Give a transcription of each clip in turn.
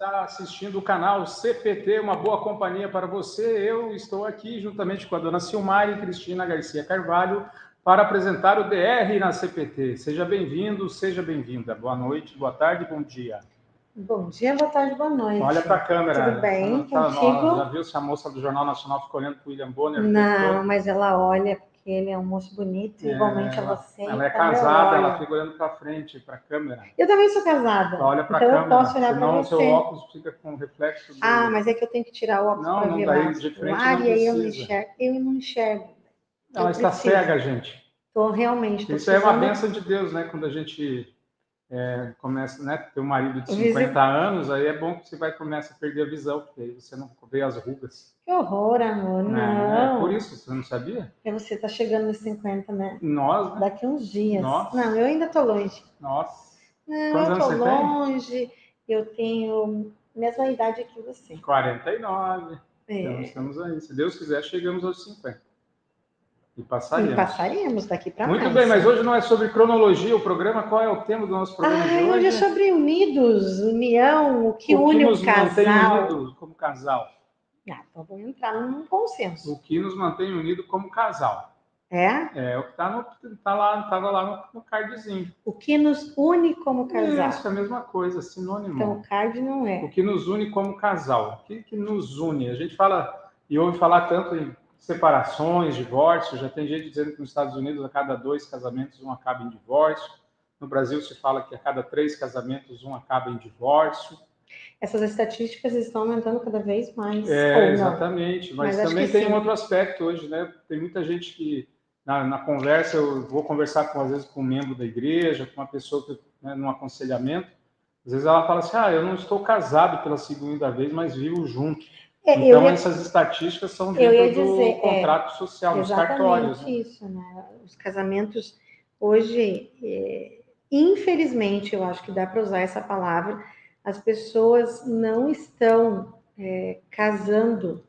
está assistindo o canal CPT, uma boa companhia para você. Eu estou aqui juntamente com a dona Silmar e Cristina Garcia Carvalho para apresentar o DR na CPT. Seja bem-vindo, seja bem-vinda. Boa noite, boa tarde, bom dia. Bom dia, boa tarde, boa noite. Olha para a câmera. Tudo bem Tá- contigo? Já viu se a moça do Jornal Nacional ficou olhando para o William Bonner? Não, mas ela olha porque ele é um moço bonito, É, igualmente a ela- você. Ela é casada, ela fica olhando para frente, para a câmera. Eu também sou casada. Olha para a então câmera, eu posso olhar para você. seu óculos fica com reflexo. do- Ah, mas é que eu tenho que tirar o óculos Não, para não ver daí lá de frente ar não e aí eu não enxergo. Eu não enxergo. Ela Eu está cega, gente. Estou realmente. tô Isso é uma precisando- benção de Deus, né? Quando a gente é, começa, né? Ter um marido de Visi- 50 anos, aí é bom que você vai começa a perder a visão, porque aí você não vê as rugas. Que horror, amor. né? Não. É por isso, você não sabia? É você tá chegando nos 50, né? Nós, né? Daqui uns dias. Nossa. Não, eu ainda tô longe. Nós, Não, Quantos eu tô você tem? longe. Eu tenho a mesma idade que você. 49. Então É. estamos aí. Se Deus quiser, chegamos aos 50. E E passaremos. passaremos daqui para mais. Muito bem, mas hoje não é sobre cronologia o programa. Qual é o tema do nosso programa Ai, de hoje é hoje? sobre unidos, união, o que o que une nos o mantém casal. unidos como casal. Ah, então vamos entrar num consenso. O que nos mantém unidos como casal. É? É o que tá tá lá, tava lá no, no cardzinho. O que nos une como casal. Isso, é a mesma coisa, sinônimo. Então, o card não O é. que nos une como casal. O que, que nos une? A gente fala e ouve falar tanto em separações, divórcio. Já tem gente dizendo que nos Estados Unidos, a cada dois casamentos, um acaba em divórcio. No Brasil, se fala que a cada três casamentos, um acaba em divórcio. Essas estatísticas estão aumentando cada vez mais. É, exatamente. Mas, Mas também tem sim. um outro aspecto hoje, né? Tem muita gente que, na, na conversa, eu vou conversar com, às vezes, com um membro da igreja, com uma pessoa que, né, num aconselhamento. Às vezes ela fala assim: ah, eu não estou casado pela segunda vez, mas vivo junto. É, então, ia- essas estatísticas são dentro do dizer, é, contrato social, dos cartórios. Exatamente Né? isso, né? Os casamentos hoje, é, infelizmente, eu acho que dá para usar essa palavra, as pessoas não estão é, casando.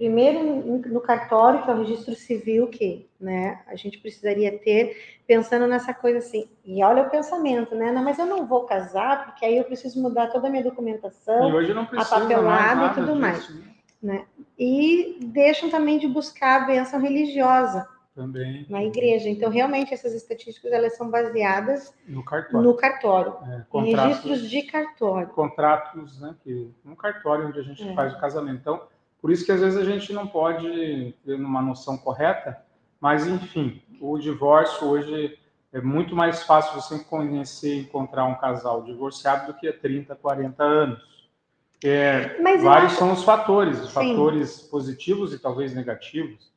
Primeiro no cartório, que é o registro civil, que né, a gente precisaria ter, pensando nessa coisa assim. E olha o pensamento, né? Não, mas eu não vou casar, porque aí eu preciso mudar toda a minha documentação E precisa papelada e tudo disso, mais. né? e deixam também de buscar a bênção religiosa Também na igreja. Então, realmente, essas estatísticas elas são baseadas no cartório. no cartório, É, em registros de cartório. contratos, né, que um cartório onde a gente É. faz o casamento. Então, por isso que às vezes a gente não pode ter uma noção correta, mas enfim, o divórcio hoje é muito mais fácil você conhecer e encontrar um casal divorciado do que há 30, 40 anos. É, vários acho- são os fatores, os Sim. fatores positivos e talvez negativos.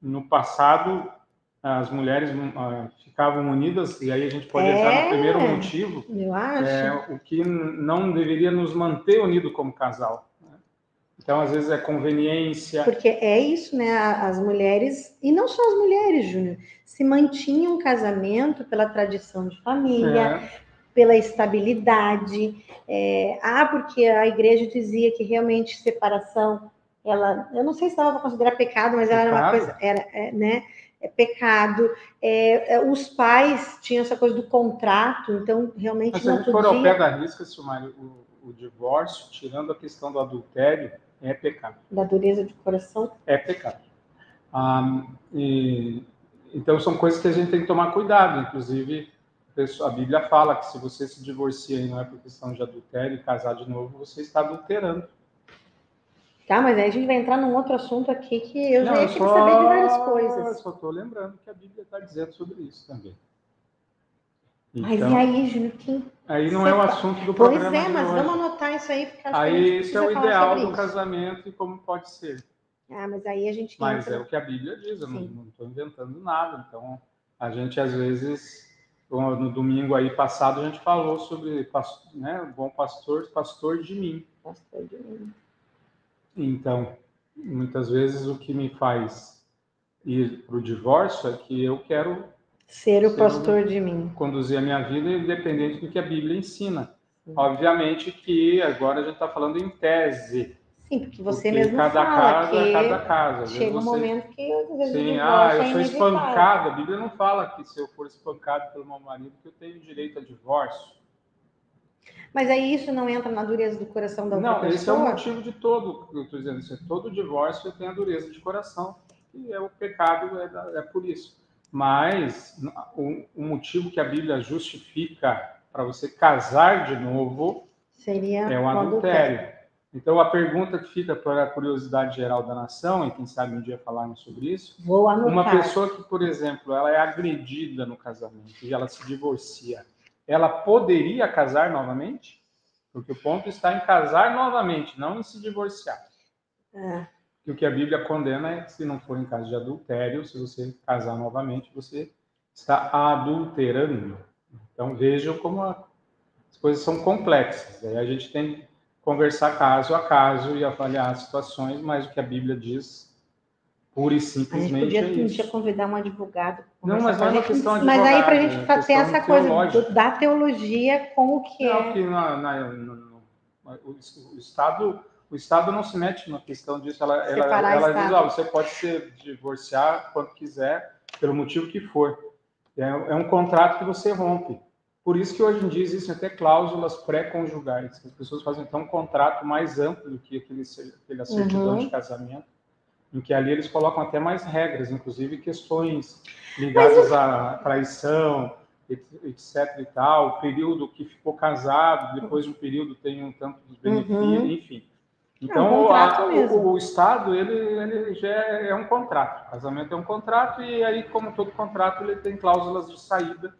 No passado, as mulheres ah, ficavam unidas, e aí a gente pode entrar É. no primeiro motivo, Eu acho. é, o que não deveria nos manter unidos como casal. Então, às vezes, é conveniência. Porque é isso, né? As mulheres, e não só as mulheres, Júnior, se mantinham um casamento pela tradição de família, é, pela estabilidade. é, ah, porque a igreja dizia que realmente separação, ela, eu não sei se estava para considerar pecado, mas ela era uma coisa, era, é, né? É pecado. É, é, os pais tinham essa coisa do contrato, então realmente mas se a não gente for ao pé da risca, Silmário, o, o divórcio, tirando a questão do adultério, é pecado. Da dureza de coração. É pecado. Ah, e- então, são coisas que a gente tem que tomar cuidado. Inclusive, a Bíblia fala que se você se divorcia e não é por questão de adultério e casar de novo, você está adulterando. Tá, mas aí a gente vai entrar num outro assunto aqui que eu já Não, ia eu querer saber de várias Eu coisas. só estou lembrando que a Bíblia está dizendo sobre isso também. Mas Então, e aí, Júnior? Que... aí não é o assunto do Pois programa é, de mas vamos anotar isso aí, porque Aí isso é o ideal do isso. casamento e como pode ser. Ah, mas aí a gente Mas entra. é o que a Bíblia diz, eu não Sim. estou inventando nada. Então, a gente às vezes, no domingo aí passado, a gente falou sobre né, bom pastor, pastor de mim. Pastor de mim. Então, muitas vezes o que me faz ir para o divórcio é que eu quero Ser o pastor de mim. conduzir a minha vida independente do que a Bíblia ensina. Obviamente que agora a gente está falando em tese. Sim, porque você porque mesmo cada fala casa, que cada casa. Chega um você- momento que às vezes o Sim, ah, eu é sou espancado. A Bíblia não fala que se eu for espancado pelo meu marido que eu tenho direito a divórcio. Mas aí isso não entra na dureza do coração da outra não, pessoa? Não, esse é o motivo de todo, eu estou dizendo isso, todo divórcio tem a dureza de coração, e é o pecado, é, é por isso. Mas o, o, motivo que a Bíblia justifica para você casar de novo Seria é o adultério. adultério. Então, a pergunta que fica para a curiosidade geral da nação, e quem sabe um dia falarmos sobre isso, Vou anotar. uma pessoa que, por exemplo, ela é agredida no casamento e ela se divorcia, ela poderia casar novamente? Porque o ponto está em casar novamente, não em se divorciar. É. E o que a Bíblia condena é que se não for em caso de adultério, se você casar novamente, você está adulterando. Então vejam como as coisas são complexas. Aí a gente tem conversar caso a caso e avaliar situações, mas o que a Bíblia diz pura e simplesmente a gente podia, é isso. Podia convidar um advogado. Não, mas não é uma questão de Mas aí para a gente é ter essa coisa da teologia com o que não, é. Que na, na, no, no, o, o, Estado o Estado não se mete na questão disso. Ela, ela, ela diz, oh, você pode se divorciar quando quiser, pelo motivo que for. É, é um contrato que você rompe. Por isso que hoje em dia existem até cláusulas pré-conjugais, que as pessoas fazem então um contrato mais amplo do que aquele, aquele certidão uhum. de casamento, em que ali eles colocam até mais regras, inclusive questões ligadas Mas... à traição, etc e tal, o período que ficou casado, depois de um período tem um tanto dos benefícios, uhum. enfim. Então, é um a, o, o, Estado, ele, ele já é, é um contrato. O casamento é um contrato e aí, como todo contrato, ele tem cláusulas de saída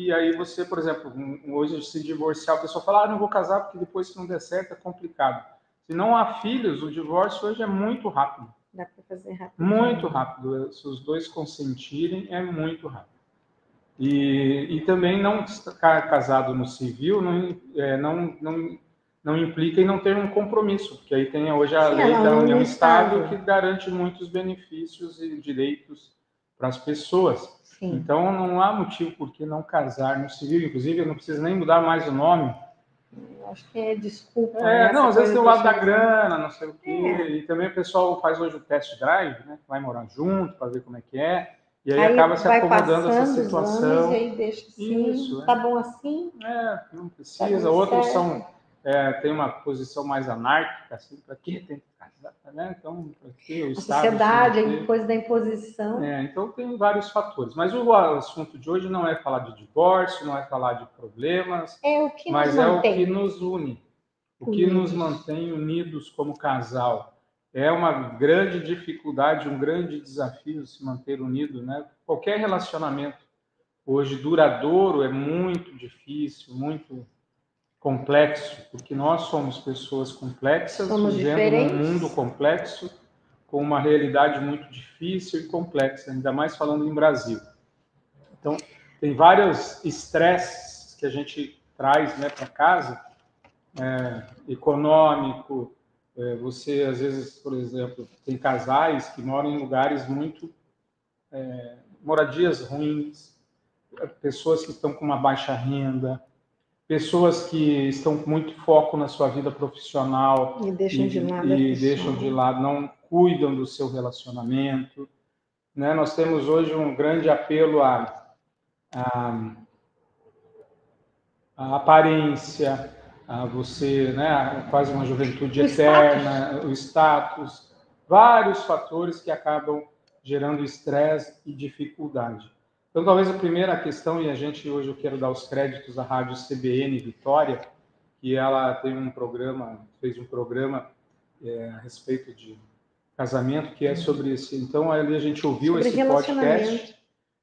e aí você, por exemplo, hoje se divorciar, a pessoa fala, ah, não vou casar porque depois se não der certo é complicado. Se não há filhos, o divórcio hoje é muito rápido. Dá para fazer rápido. Muito rápido. Se os dois consentirem, é muito rápido. E, e também não estar casado no civil não, é, não, não, não implica em não ter um compromisso, porque aí tem hoje a Sim, lei da União Estado que garante muitos benefícios e direitos para as pessoas. Sim. Então não há motivo por que não casar no civil. Inclusive, eu não preciso nem mudar mais o nome. Acho que é desculpa. É, né? não, às vezes tem o lado da grana, não sei o quê. É. E também o pessoal faz hoje o test drive, né? Vai morar junto para ver como é que é. E aí, aí acaba se acomodando essa situação. e aí deixa assim, Isso, tá é. bom assim? É, não precisa. Tá Outros certo. são é, tem uma posição mais anárquica, assim, para que tem né? Então, que o Estado... A sociedade, a coisa da imposição. É, então, tem vários fatores. Mas o assunto de hoje não é falar de divórcio, não é falar de problemas, é o que mas é o que nos une, o que nos mantém unidos como casal. É uma grande dificuldade, um grande desafio se manter unido, né? Qualquer relacionamento hoje duradouro é muito difícil, muito complexo, porque nós somos pessoas complexas, somos vivendo diferentes. num mundo complexo, com uma realidade muito difícil e complexa, ainda mais falando em Brasil. Então, tem vários estresses que a gente traz né, para casa, é, econômico, é, você, às vezes, por exemplo, tem casais que moram em lugares muito... É, moradias ruins, pessoas que estão com uma baixa renda, pessoas que estão com muito foco na sua vida profissional e deixam, e, de, lado e deixam de lado, não cuidam do seu relacionamento. Né? Nós temos hoje um grande apelo à, à, à aparência, a você, né, quase uma juventude o eterna, status. o status, vários fatores que acabam gerando estresse e dificuldade. Então, talvez a primeira questão, e a gente hoje eu quero dar os créditos à Rádio CBN Vitória, que ela tem um programa, fez um programa é, a respeito de casamento, que é sobre esse. Então, ali a gente ouviu sobre esse podcast,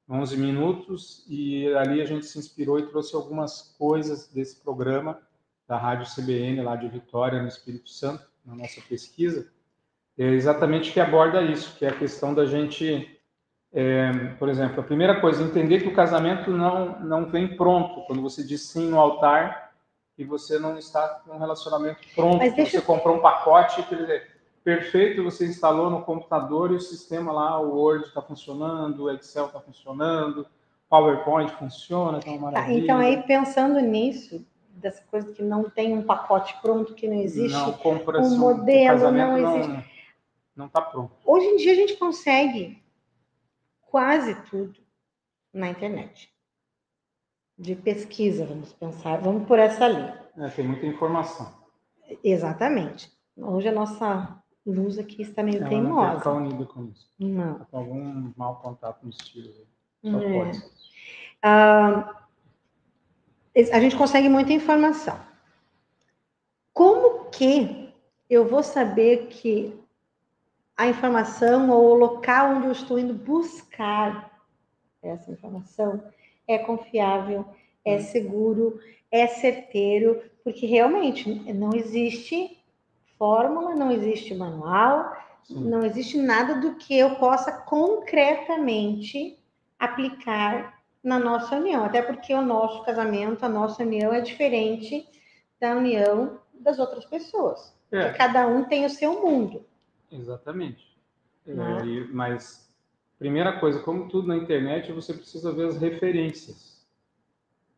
11 minutos, e ali a gente se inspirou e trouxe algumas coisas desse programa da Rádio CBN, lá de Vitória, no Espírito Santo, na nossa pesquisa, é exatamente que aborda isso, que é a questão da gente é, por exemplo, a primeira coisa, entender que o casamento não, não vem pronto. Quando você diz sim no altar e você não está com um relacionamento pronto, você eu... comprou um pacote, quer dizer, perfeito, você instalou no computador e o sistema lá, o Word está funcionando, o Excel está funcionando, PowerPoint funciona, então é uma maravilha. então aí pensando nisso, dessa coisa que não tem um pacote pronto, que não existe não, um modelo, não existe. Não está pronto. Hoje em dia a gente consegue quase tudo na internet. de pesquisa, vamos pensar, vamos por essa linha. É, tem muita informação. Exatamente. Hoje a nossa luz aqui está meio Ela teimosa. não ficar unida com isso. Não. Tá com algum mau contato nos tiros. aí. Só É. pode. Ah, a gente consegue muita informação. Como que eu vou saber que a informação ou o local onde eu estou indo buscar essa informação é confiável, é seguro, é certeiro, porque realmente não existe fórmula, não existe manual, Sim. não existe nada do que eu possa concretamente aplicar na nossa união, até porque o nosso casamento, a nossa união é diferente da união das outras pessoas. É. Cada um tem o seu mundo. Exatamente. É, Né? e- mas, primeira coisa, como tudo na internet, você precisa ver as referências.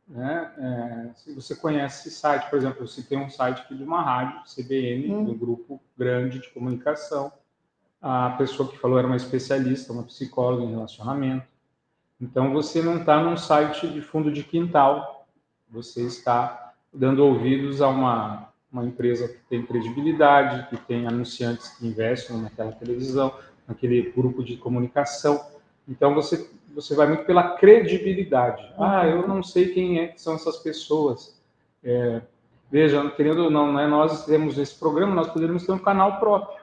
Né? É, se você conhece site, por exemplo, eu citei um site aqui de uma rádio, CBN, Hum. um grupo grande de comunicação. A pessoa que falou era uma especialista, uma psicóloga em relacionamento. Então, você não está num site de fundo de quintal, você está dando ouvidos a uma, uma empresa que tem credibilidade, que tem anunciantes que investem naquela televisão, naquele grupo de comunicação. Então, você, você vai muito pela credibilidade. Ah, eu não sei quem é que são essas pessoas. É, veja, querendo ou não, né, nós temos esse programa, nós poderíamos ter um canal próprio.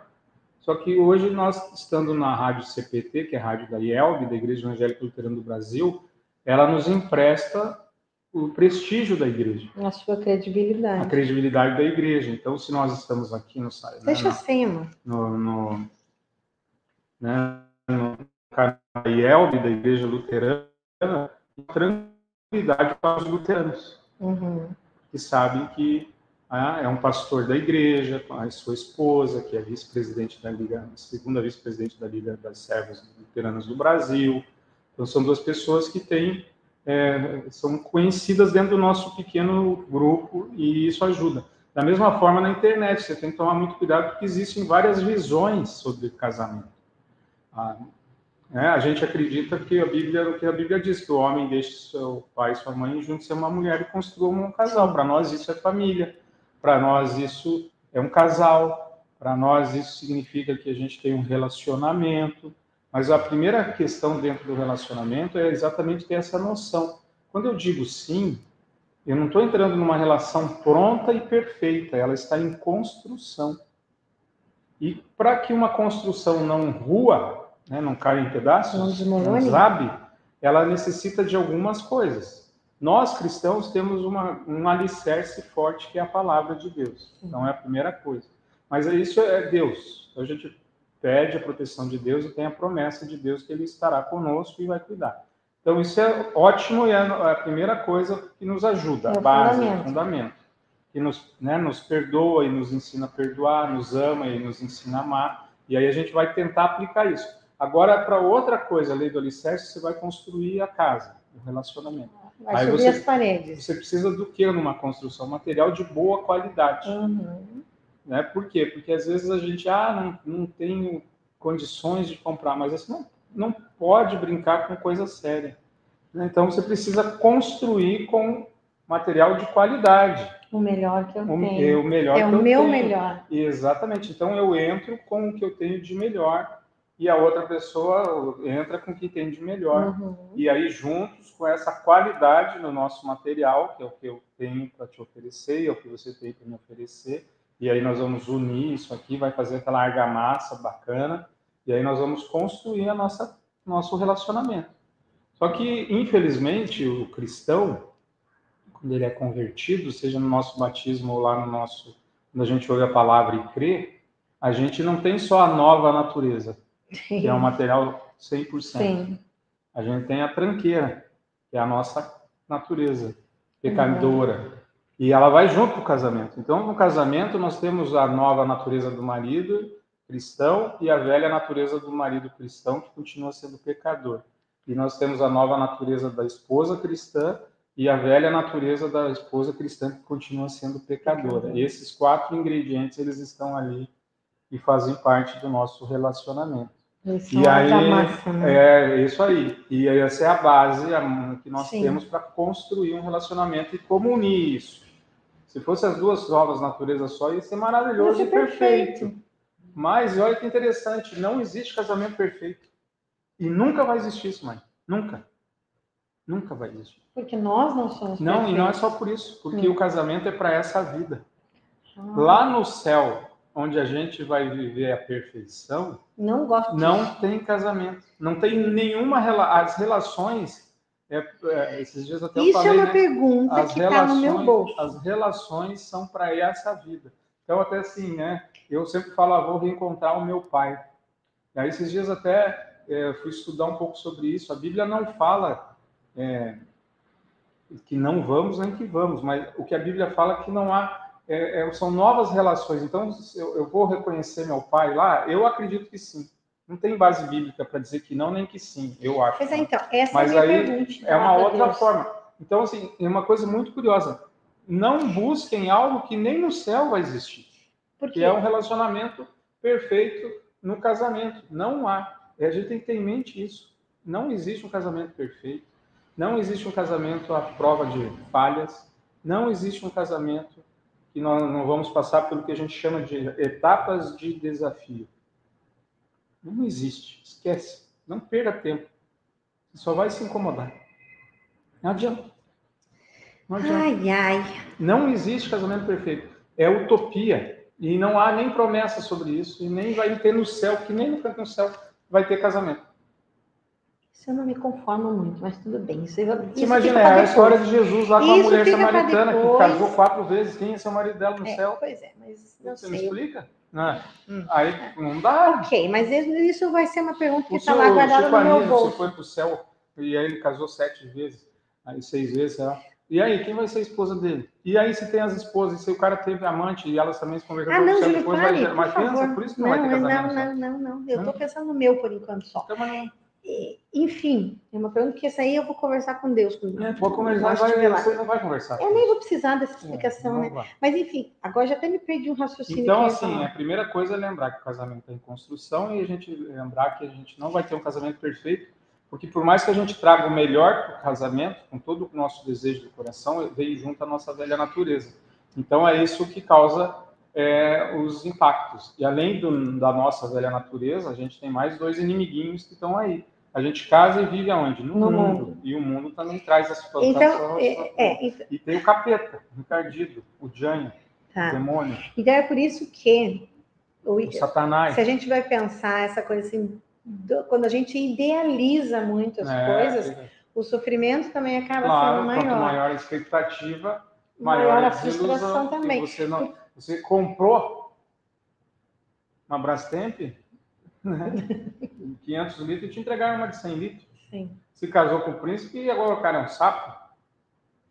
Só que hoje nós, estando na rádio CPT, que é a rádio da IELB, da Igreja Evangélica Luterana do Brasil, ela nos empresta o prestígio da igreja, A sua a credibilidade. credibilidade da igreja. Então, se nós estamos aqui no site, né, Deixa acima. no, no, né, no da Igreja Luterana, tranquilidade para os luteranos Uhum. que sabem que ah, é um pastor da igreja, com a sua esposa, que é vice-presidente da Liga, segunda vice-presidente da Liga das Servas Luteranas do Brasil. Então, são duas pessoas que têm, é, são conhecidas dentro do nosso pequeno grupo e isso ajuda. Da mesma forma, na internet, você tem que tomar muito cuidado porque existem várias visões sobre casamento. Ah, né, a gente acredita que a Bíblia, o que a Bíblia diz, que o homem deixe seu pai e sua mãe junte-se a uma mulher e construa um casal. Para nós isso é família. Para nós isso é um casal. Para nós isso significa que a gente tem um relacionamento. Mas a primeira questão dentro do relacionamento é exatamente ter essa noção. Quando eu digo sim, eu não estou entrando numa relação pronta e perfeita, ela está em construção. E para que uma construção não rua, né, não caia em pedaços, Não não desabe, ela necessita de algumas coisas. Nós cristãos temos uma, um alicerce forte que é a palavra de Deus. Então é a primeira coisa. Mas isso é Deus. A gente pede a proteção de Deus e tem a promessa de Deus que Ele estará conosco e vai cuidar. Então isso é ótimo e é a primeira coisa que nos ajuda, É a base, fundamento. o fundamento. Que nos, né, nos perdoa e nos ensina a perdoar, nos ama e nos ensina a amar. E aí a gente vai tentar aplicar isso. Agora, para outra coisa, a lei do alicerce, você vai construir a casa, o relacionamento. Vai Aí subir você- as paredes. Você precisa do que numa construção? Material de boa qualidade. Uhum. Né? Por quê? Porque às vezes a gente, ah, não, não tenho condições de comprar, mas assim, não, não pode brincar com coisa séria. né? Então você precisa construir com material de qualidade. O melhor que eu O, tenho. é o melhor É o eu meu tenho. melhor. Exatamente. Então eu entro com o que eu tenho de melhor e a outra pessoa entra com o que tem de melhor. Uhum. E aí, juntos com essa qualidade no nosso material, que é o que eu tenho para te oferecer e é o que você tem para me oferecer, e aí nós vamos unir isso aqui, vai fazer aquela argamassa bacana, e aí nós vamos construir a nossa nosso relacionamento. Só que, infelizmente, o cristão, quando ele é convertido, seja no nosso batismo ou lá no nosso, quando a gente ouve a palavra e crê, a gente não tem só a nova natureza, que é um material 100%. Sim. A gente tem a tranqueira, que é a nossa natureza pecadora. E ela vai junto com o casamento. Então, no casamento, nós temos a nova natureza do marido cristão e a velha natureza do marido cristão, que continua sendo pecador. E nós temos a nova natureza da esposa cristã e a velha natureza da esposa cristã, que continua sendo pecadora. E esses quatro ingredientes, eles estão ali e fazem parte do nosso relacionamento. e aí, massa, né? é isso aí. E essa é a base que nós Sim. temos para construir um relacionamento e como unir isso. Se fosse as duas novas naturezas só, ia ser maravilhoso ia ser e perfeito. perfeito. Mas olha que interessante, não existe casamento perfeito. E nunca vai existir isso, mãe. Nunca. Nunca vai existir. Porque nós não somos Não, perfeitos. e não é só por isso. Porque hum. o casamento é para essa vida. Ah. Lá no céu, onde a gente vai viver a perfeição, não gosto. Não tem casamento, não tem nenhuma as relações. É, é, esses dias até Isso eu falei, é uma né? pergunta as que está no meu bolso. As relações são para essa vida. Então até assim, né? Eu sempre falo, ah, vou reencontrar o meu pai. E aí esses dias até é, fui estudar um pouco sobre isso. A Bíblia não fala é, que não vamos nem que vamos, mas o que a Bíblia fala é que não há é, é, são novas relações. Então, eu, eu, vou reconhecer meu pai lá? Eu acredito que sim. Não tem base bíblica para dizer que não nem que sim, eu acho. Pois é, então, essa Mas é a minha aí pergunta. É uma outra Deus. forma. Então, assim, é uma coisa muito curiosa. Não busquem algo que nem no céu vai existir. Porque é um relacionamento perfeito no casamento. Não há. E a gente tem que ter em mente isso. Não existe um casamento perfeito. Não existe um casamento à prova de falhas. Não existe um casamento que nós não vamos passar pelo que a gente chama de etapas de desafio. Não existe. Esquece. Não perca tempo. Você só vai se incomodar. Não adianta. Não adianta. Ai, ai. Não existe casamento perfeito. É utopia. E não há nem promessa sobre isso. E nem vai ter no céu, que nem no canto no céu vai ter casamento. Isso eu não me conformo muito, mas tudo bem. Isso, isso Você imagina, é a história de Jesus lá com a mulher samaritana que casou quatro vezes. Quem é seu marido dela no é, céu? Pois é, mas não Você sei. me explica? Não. Hum. Aí não dá. Ok, mas isso vai ser uma pergunta que está lá guardada no meu bolso. Você foi para o céu e aí ele casou sete vezes, aí seis vezes, sei lá. E aí, quem vai ser a esposa dele? E aí, se tem as esposas, se o cara teve amante e elas também se converteram ah, não, céu, depois pare, vai mais criança, por isso que não, não vai ter casamento. Não, não, não, não. Eu estou pensando no meu por enquanto só. Então, mas não enfim, é uma pergunta que essa aí eu vou conversar com Deus. Com é, vou conversar, vai, você não vai conversar. Eu nem vou precisar dessa é, explicação, é, né? Vai. Mas enfim, agora já até me perdi um raciocínio. Então, assim, a primeira coisa é lembrar que o casamento é em construção e a gente lembrar que a gente não vai ter um casamento perfeito, porque por mais que a gente traga o melhor para o casamento, com todo o nosso desejo do coração, vem junto a nossa velha natureza. Então, é isso que causa é, os impactos. E além do, da nossa velha natureza, a gente tem mais dois inimiguinhos que estão aí a gente casa e vive aonde? No, no mundo. mundo. E o mundo também traz essa situação. Então, é, é, então... E tem o capeta, o encardido, o Jânio, tá. o demônio. Então é por isso que o, o Satanás. Se a gente vai pensar essa coisa assim, do, quando a gente idealiza muito as é, coisas, é. o sofrimento também acaba claro, sendo maior. Quanto maior a expectativa, maior, maior a frustração também. Você, não, você comprou uma Brastemp, né? 500 litros e te entregaram uma de 100 litros. Sim. Se casou com o príncipe e agora o cara é um sapo.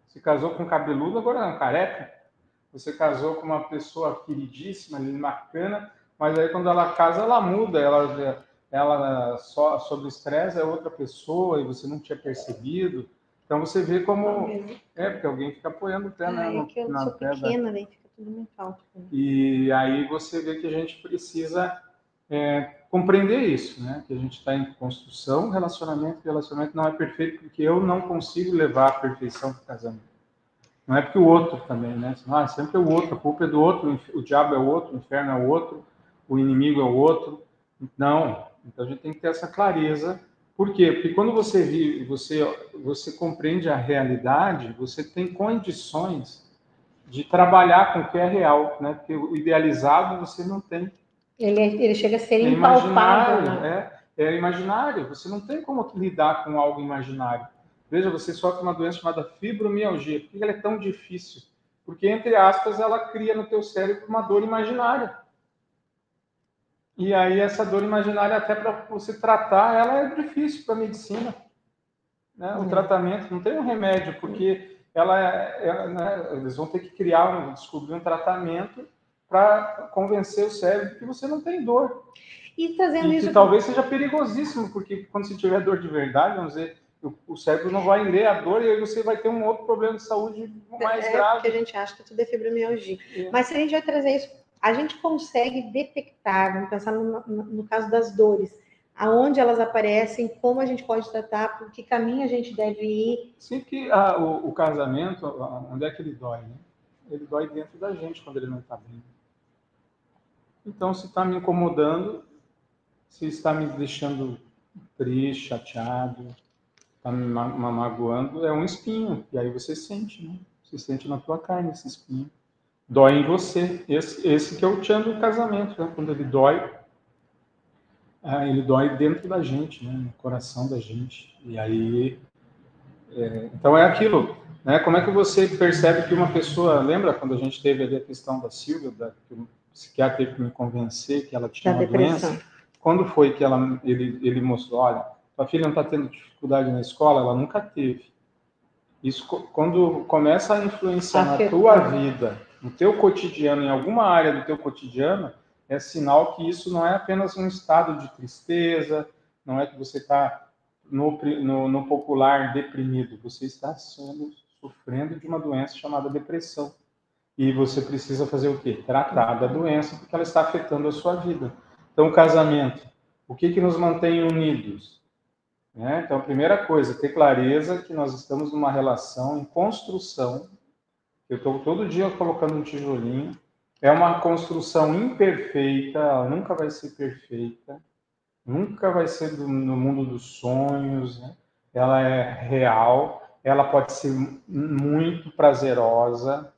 Se casou com um cabeludo, agora é um careca. Você casou com uma pessoa queridíssima, bacana, mas aí quando ela casa, ela muda, ela, ela só sobre estresse é outra pessoa e você não tinha percebido. Então você vê como é porque alguém fica apoiando o pé, né? Ah, é que eu na sou pequena, né? Fica tudo muito alto. E aí você vê que a gente precisa é, compreender isso, né? Que a gente está em construção, relacionamento, relacionamento não é perfeito porque eu não consigo levar a perfeição para o casamento. Não é porque o outro também, né? Ah, sempre é o outro, a culpa é do outro, o diabo é o outro, o inferno é o outro, o inimigo é o outro. Não. Então a gente tem que ter essa clareza. Por quê? Porque quando você vive, você você compreende a realidade, você tem condições de trabalhar com o que é real, né? Porque o idealizado você não tem. Ele, é, ele chega a ser é impalpável. Né? É, é imaginário. Você não tem como lidar com algo imaginário. Veja, você sofre uma doença chamada fibromialgia. Por que ela é tão difícil? Porque, entre aspas, ela cria no teu cérebro uma dor imaginária. E aí, essa dor imaginária, até para você tratar, ela é difícil para a medicina. Né? O uhum. tratamento, não tem um remédio, porque ela, é, é, né, eles vão ter que criar, um, descobrir um tratamento para convencer o cérebro que você não tem dor. E trazendo e isso. Que talvez seja perigosíssimo, porque quando você tiver dor de verdade, vamos dizer, o cérebro não vai ler a dor e aí você vai ter um outro problema de saúde mais é, grave. Porque a gente acha que tudo é fibromialgia. É. Mas se a gente vai trazer isso, a gente consegue detectar, vamos pensar no, no, no caso das dores, aonde elas aparecem, como a gente pode tratar, por que caminho a gente deve ir. Sim, que ah, o, o, casamento, onde é que ele dói, né? Ele dói dentro da gente quando ele não está bem. Então, se está me incomodando, se está me deixando triste, chateado, está me magoando, é um espinho. E aí você sente, né? Você sente na tua carne esse espinho. Dói em você. Esse, esse que é o tchan do casamento, né? Quando ele dói, ah, ele dói dentro da gente, né? no coração da gente. E aí, é, então é aquilo, né? Como é que você percebe que uma pessoa, lembra quando a gente teve ali a questão da Silvia, da, psiquiatra teve que me convencer que ela tinha da uma depressão. doença? Quando foi que ela, ele, ele mostrou, olha, sua filha não está tendo dificuldade na escola? Ela nunca teve. Isso quando começa a influenciar na tua vida, no teu cotidiano, em alguma área do teu cotidiano, é sinal que isso não é apenas um estado de tristeza, não é que você está no, no, no, popular deprimido, você está sendo, sofrendo de uma doença chamada depressão. E você precisa fazer o quê? Tratar da doença, porque ela está afetando a sua vida. Então, casamento, o que, que nos mantém unidos? Né? Então, a primeira coisa, ter clareza que nós estamos numa relação em construção. Eu estou todo dia colocando um tijolinho, é uma construção imperfeita, ela nunca vai ser perfeita, nunca vai ser do, no mundo dos sonhos, né? ela é real, ela pode ser muito prazerosa.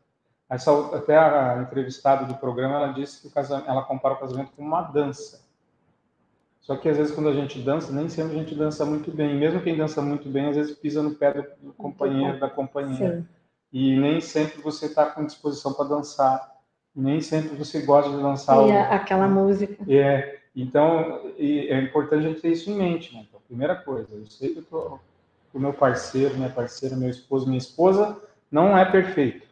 Essa, até a entrevistada do programa, ela disse que casamento, ela compara o casamento com uma dança. Só que às vezes quando a gente dança, nem sempre a gente dança muito bem. Mesmo quem dança muito bem, às vezes pisa no pé do companheiro, da companheira. Sim. E nem sempre você está com disposição para dançar nem sempre você gosta de lançar e aquela música. É, então é importante a gente ter isso em mente. Né? Então, primeira coisa, eu sei que o meu parceiro, minha parceira, meu esposo, minha esposa não é perfeito.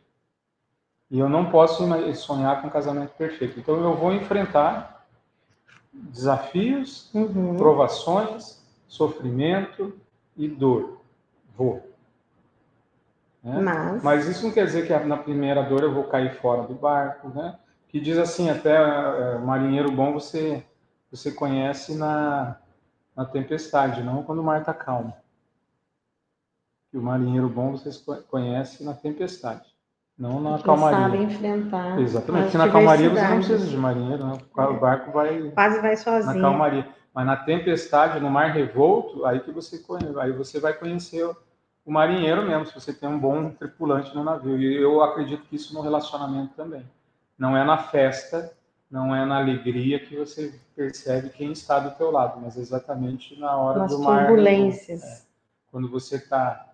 E eu não posso sonhar com um casamento perfeito. Então eu vou enfrentar desafios, uhum. provações, sofrimento e dor. Vou. Né? Mas... Mas isso não quer dizer que na primeira dor eu vou cair fora do barco, né? Que diz assim, até é, marinheiro bom você, você conhece na, na tempestade, não quando o mar está calmo. Que o marinheiro bom você conhece na tempestade, não na calmaria. sabe enfrentar. Exatamente, porque na calmaria você não precisa de marinheiro, né? o barco vai... Quase vai sozinho. Na calmaria. Mas na tempestade, no mar revolto, aí que você, aí você vai conhecer o marinheiro mesmo, se você tem um bom tripulante no navio. E eu acredito que isso no relacionamento também. Não é na festa, não é na alegria que você percebe quem está do teu lado, mas exatamente na hora Nas do mar. turbulências. É, quando você está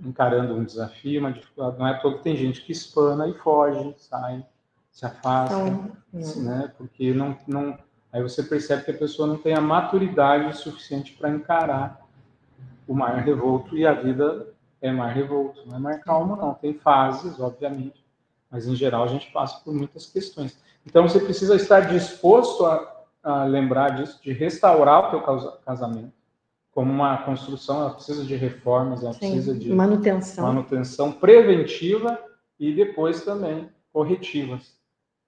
encarando um desafio, uma dificuldade, não é todo tem gente que espana e foge, sai, se afasta, então, né? Porque não, não, aí você percebe que a pessoa não tem a maturidade suficiente para encarar o mar revolto e a vida é mar revolto, não é mar calmo, não. Tem fases, obviamente, mas em geral a gente passa por muitas questões. Então você precisa estar disposto a, a lembrar disso, de restaurar o teu casamento como uma construção, ela precisa de reformas, ela Sim, precisa de manutenção. manutenção preventiva e depois também corretivas.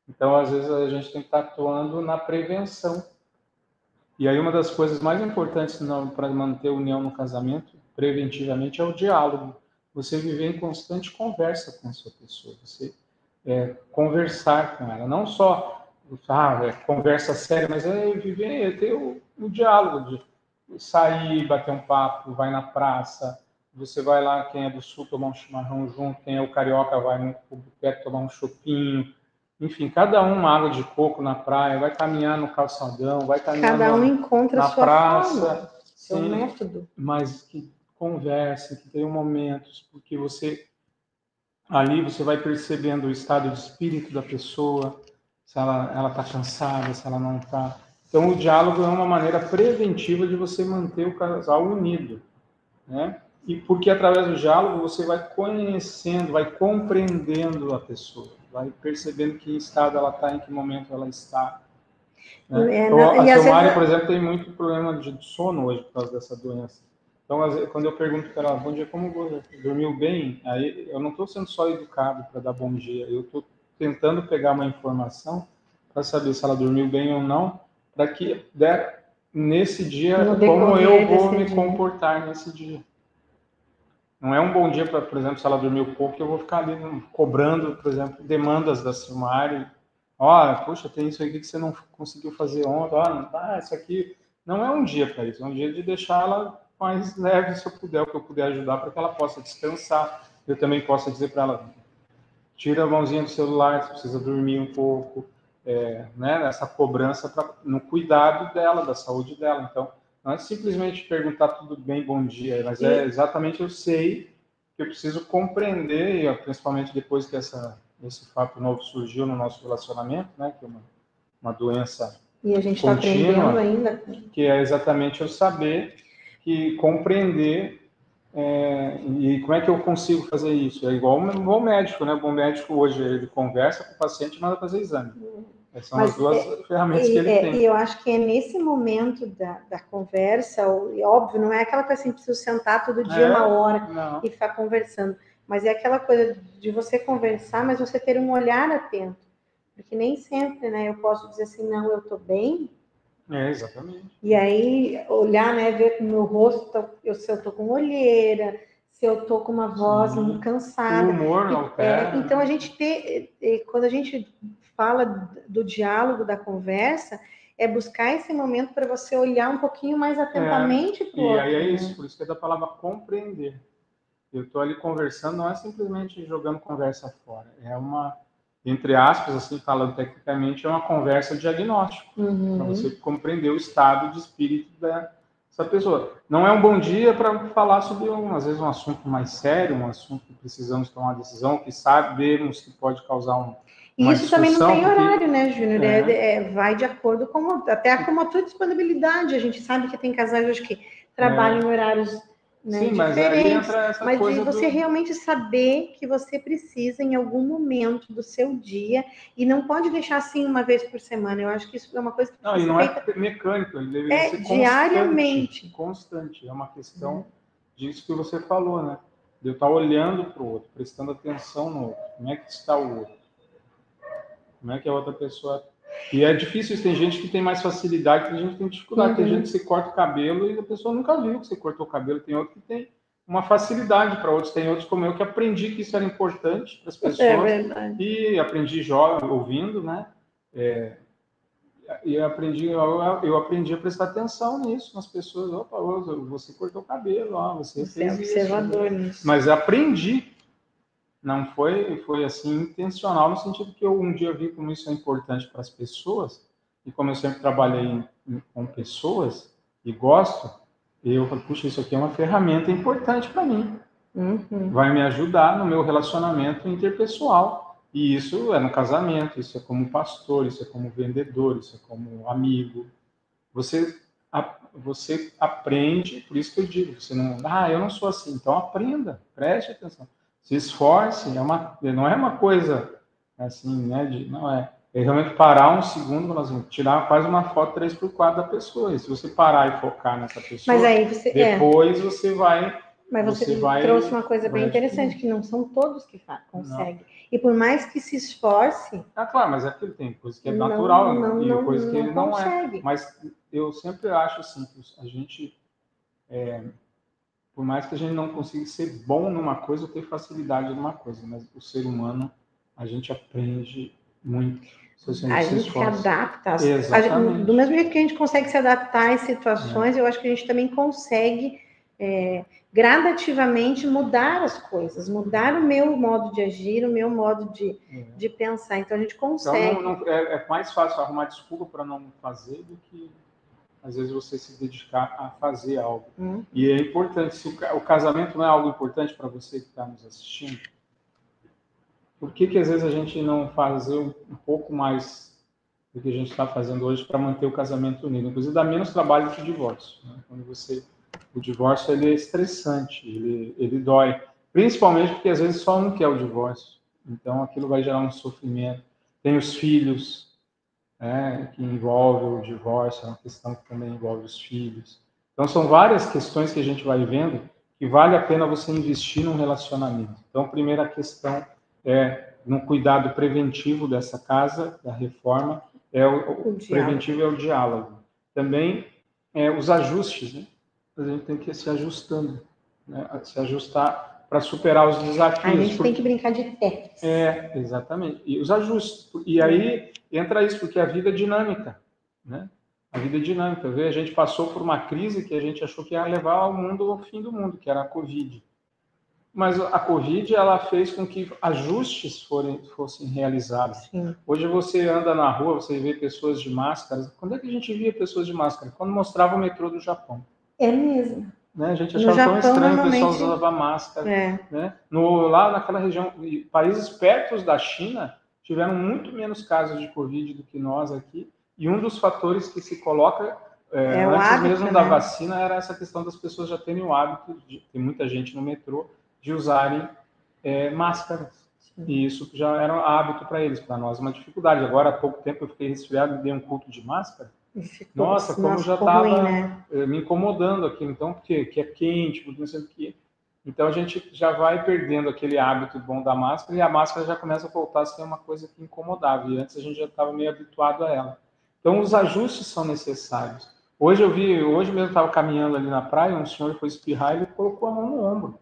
Então, às vezes, a gente tem que estar atuando na prevenção e aí uma das coisas mais importantes para manter a união no casamento, preventivamente, é o diálogo. Você viver em constante conversa com a sua pessoa, você é, conversar com ela, não só ah, é, conversa séria, mas é viver, é ter o, o diálogo de sair, bater um papo, vai na praça, você vai lá, quem é do sul tomar um chimarrão junto, quem é o carioca vai no boteco tomar um chopinho, enfim, cada um uma água de coco na praia, vai caminhar no calçadão, vai caminhar cada um encontra na sua praça, forma, seu sim, método. Mas que converse, que tenham momentos, porque você ali você vai percebendo o estado de espírito da pessoa, se ela ela está cansada, se ela não está. Então o diálogo é uma maneira preventiva de você manter o casal unido, né? E porque através do diálogo você vai conhecendo, vai compreendendo a pessoa vai percebendo que estado ela está, em que momento ela está. Né? É, então, a Silmari, por exemplo, tem muito problema de sono hoje por causa dessa doença. Então, quando eu pergunto para ela, bom dia, como você dormiu bem? Aí eu não estou sendo só educado para dar bom dia, eu estou tentando pegar uma informação para saber se ela dormiu bem ou não, der nesse dia como eu vou me dia. comportar nesse dia. Não é um bom dia para, por exemplo, se ela dormiu pouco, eu vou ficar ali cobrando, por exemplo, demandas da Silmari. Ó, poxa, tem isso aqui que você não conseguiu fazer ontem. Ó, não, ah, isso aqui. Não é um dia para isso, é um dia de deixar ela mais leve, se eu puder, o que eu puder ajudar, para que ela possa descansar. Eu também possa dizer para ela, tira a mãozinha do celular, se precisa dormir um pouco, é, né, essa cobrança pra, no cuidado dela, da saúde dela. Então, não é simplesmente perguntar tudo bem, bom dia, mas é exatamente eu sei que eu preciso compreender, principalmente depois que essa, esse fato novo surgiu no nosso relacionamento, né, que é uma, uma doença e a gente está aprendendo ainda. Que é exatamente eu saber que compreender é, e como é que eu consigo fazer isso? É igual um bom médico, né? O bom médico hoje ele conversa com o paciente e manda fazer exame. Uhum. São Mas, as duas é, ferramentas que ele é, tem. E eu acho que é nesse momento da, da conversa, e óbvio, não é aquela coisa assim, preciso sentar todo dia é, uma hora não. e ficar conversando. Mas é aquela coisa de você conversar, mas você ter um olhar atento. Porque nem sempre, né, eu posso dizer assim, não, eu estou bem. É, exatamente. E aí, olhar, né, ver o meu rosto, eu, se eu estou com olheira, se eu estou com uma voz Sim. cansada. O humor não é, Então, a gente ter, quando a gente fala do diálogo, da conversa, é buscar esse momento para você olhar um pouquinho mais atentamente é, para o outro. E aí é né? isso, por isso que é da palavra compreender. Eu estou ali conversando, não é simplesmente jogando conversa fora, é uma, entre aspas, assim, falando tecnicamente, é uma conversa diagnóstico, uhum. para você compreender o estado de espírito dessa pessoa. Não é um bom dia para falar sobre, um, às vezes, um assunto mais sério, um assunto que precisamos tomar uma decisão, que sabemos que pode causar um, e isso também não tem horário, né, Júnior? É. É, é, vai de acordo com até com a tua disponibilidade. A gente sabe que tem casais hoje que trabalham em horários né, Sim, mas aí entra essa mas coisa você do... realmente saber que você precisa em algum momento do seu dia e não pode deixar assim uma vez por semana. Eu acho que isso é uma coisa que não, e não é feita... é mecânico, ele deveria é ser diariamente. Constante, é uma questão hum. disso que você falou, né? De eu estar olhando para o outro, prestando atenção no outro. Como é que está o outro? Como é que a outra pessoa. E é difícil, tem gente que tem mais facilidade, tem gente que tem dificuldade. Uhum. Tem gente que você corta o cabelo e a pessoa nunca viu que você cortou o cabelo. Tem outro que tem uma facilidade para outros. Tem outros como eu que aprendi que isso era importante para as é pessoas. É verdade. E aprendi jovem, ouvindo, né? É, e aprendi, eu, eu, aprendi a prestar atenção nisso, nas pessoas. Opa, você cortou o cabelo, ó, você, você fez é observador isso. Nisso. Mas aprendi não foi foi assim intencional no sentido que eu um dia vi como isso é importante para as pessoas e como eu sempre trabalhei com pessoas e gosto eu falei puxa isso aqui é uma ferramenta importante para mim. Uhum. vai me ajudar no meu relacionamento interpessoal. E isso é no casamento isso é como pastor isso é como vendedor isso é como amigo. Você você aprende por isso que eu digo você não ah eu não sou assim. Então aprenda preste atenção se esforce, é uma, não é uma coisa assim, né? De, não é. É realmente parar um segundo, nós vamos tirar quase uma foto 3x4 da pessoa. E se você parar e focar nessa pessoa, você, é. depois é. você vai. Mas você, você vai, trouxe uma coisa bem interessante, que não são todos que conseguem. Não. E por mais que se esforce. Ah, claro, mas é aquilo tem coisa que é natural não, né? não, e coisa que ele não é. Mas eu sempre acho assim, que a gente. É, por mais que a gente não consiga ser bom numa coisa ou ter facilidade numa coisa, mas o ser humano, a gente aprende muito. Se a, gente se adapta. Exatamente. do mesmo jeito que a gente consegue se adaptar às situações, é. eu acho que a gente também consegue é, gradativamente mudar as coisas, mudar o meu modo de agir, o meu modo de, é. de pensar. Então a gente consegue. Então, não, não, é, é mais fácil arrumar desculpa para não fazer do que às vezes você se dedicar a fazer algo. Uhum. E é importante, se o, o, casamento não é algo importante para você que está nos assistindo, por que, que às vezes a gente não fazer um, um pouco mais do que a gente está fazendo hoje para manter o casamento unido? Inclusive, dá menos trabalho que o divórcio. Né? Quando você, o divórcio ele é estressante, ele, ele dói. Principalmente porque às vezes só um quer o divórcio. Então aquilo vai gerar um sofrimento. Tem os filhos, né, que envolve o divórcio, é uma questão que também envolve os filhos. Então, são várias questões que a gente vai vendo que vale a pena você investir num relacionamento. Então, a primeira questão é no cuidado preventivo dessa casa, da reforma, é o, o, preventivo é o diálogo. Também é, os ajustes, né? A gente tem que ir se ajustando, né? se ajustar para superar os desafios. A gente porque... tem que brincar de Tetris. É, exatamente. E os ajustes. E aí entra isso, porque a vida é dinâmica, né? A vida é dinâmica. A gente passou por uma crise que a gente achou que ia levar ao mundo ao fim do mundo, que era a Covid. Mas a Covid ela fez com que ajustes forem, fossem realizados. Sim. Hoje você anda na rua, você vê pessoas de máscaras. Quando é que a gente via pessoas de máscara? Quando mostrava o metrô do Japão. É mesmo. Né? A gente achava Japão, tão estranho o pessoal usava máscara. É. Né? No, lá naquela região, países perto da China tiveram muito menos casos de Covid do que nós aqui. E um dos fatores que se coloca é, é antes hábito, mesmo né? da vacina era essa questão das pessoas já terem o hábito, de, tem muita gente no metrô, de usarem é, máscaras. Sim. E isso já era um hábito para eles, para nós uma dificuldade. Agora, há pouco tempo, eu fiquei resfriado e dei um culto de máscara. Ficou, Nossa, como já estava né? Eh, me incomodando aqui, então, porque que é quente, não sei o que. Então a gente já vai perdendo aquele hábito bom da máscara e a máscara já começa a voltar a ser uma coisa que incomodava. E antes a gente já estava meio habituado a ela. Então os ajustes são necessários. Hoje eu vi, hoje mesmo estava caminhando ali na praia, um senhor foi espirrar e ele colocou a mão no ombro.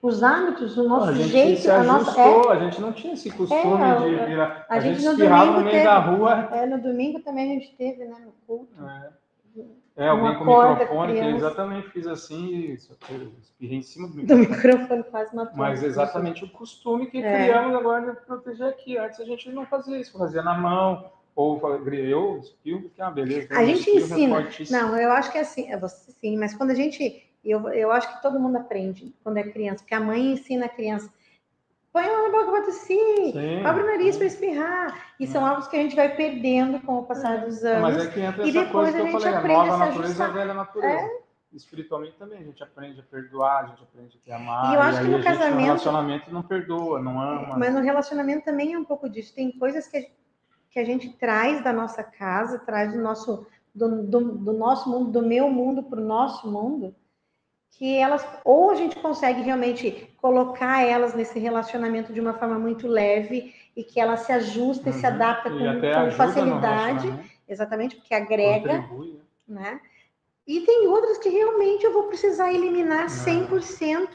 Os hábitos, o nosso a gente jeito, se ajustou, a nossa. É, a gente não tinha esse costume é, de virar. A, a, gente, gente espirrava no meio teve, da rua. É, no domingo também a gente teve, né, no culto. É. É, alguém com o microfone, que exatamente fiz assim e espirrei em cima do microfone. Do microfone faz uma Mas exatamente o costume que é. criamos agora de proteger aqui. Antes a gente não fazia isso, fazia na mão, ou eu espirro, porque é uma beleza. A gente ensina. Não, eu acho que é assim, é você sim, mas quando a gente eu, eu acho que todo mundo aprende quando é criança, porque a mãe ensina a criança. Põe a mão na boca para tossir, Sim. abre o nariz para espirrar. E são hábitos que a gente vai perdendo com o passar dos anos. Mas é que entra essa coisa que eu falei, a nova a natureza e a velha natureza. É? Espiritualmente também, a gente aprende a perdoar, a gente aprende a amar. E eu acho e que no casamento. No relacionamento não perdoa, não ama. Mas no relacionamento também é um pouco disso. Tem coisas que a, que a gente traz da nossa casa, traz do nosso, do, do, do nosso mundo, do meu mundo para o nosso mundo que elas ou a gente consegue realmente colocar elas nesse relacionamento de uma forma muito leve e que ela se ajusta uhum. e se uhum. adapta com, com facilidade, exatamente porque agrega, Contribui, né? né? E tem outras que realmente eu vou precisar eliminar 100%